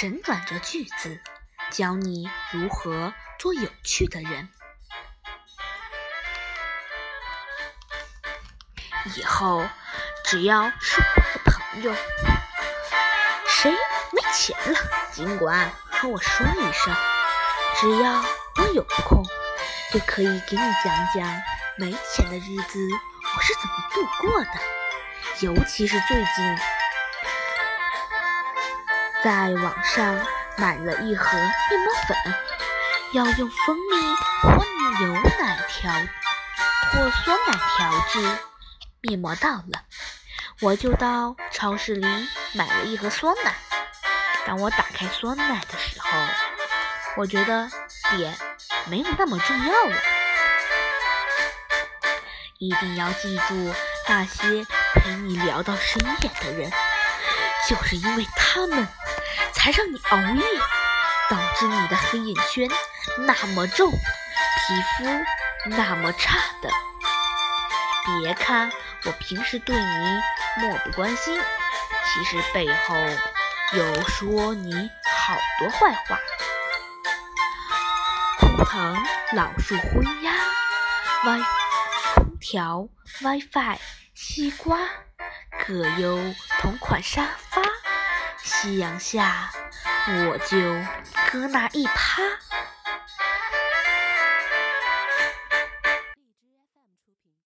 神转折句子，教你如何做有趣的人。以后只要是我的朋友，谁没钱了，尽管和我说一声，只要我有空，就可以给你讲讲没钱的日子我是怎么度过的。尤其是最近，在网上买了一盒面膜粉，要用蜂蜜或牛奶调或酸奶调制。面膜到了，我就到超市里买了一盒酸奶。当我打开酸奶的时候，我觉得脸没有那么重要了。一定要记住，那些陪你聊到深夜的人，就是因为他们，还让你熬夜，导致你的黑眼圈那么重，皮肤那么差的。别看我平时对你漠不关心，其实背后有说你好多坏话。枯藤老树昏鸦，Wi 空调 WiFi 西瓜葛优同款沙发，夕阳下我就搁那一趴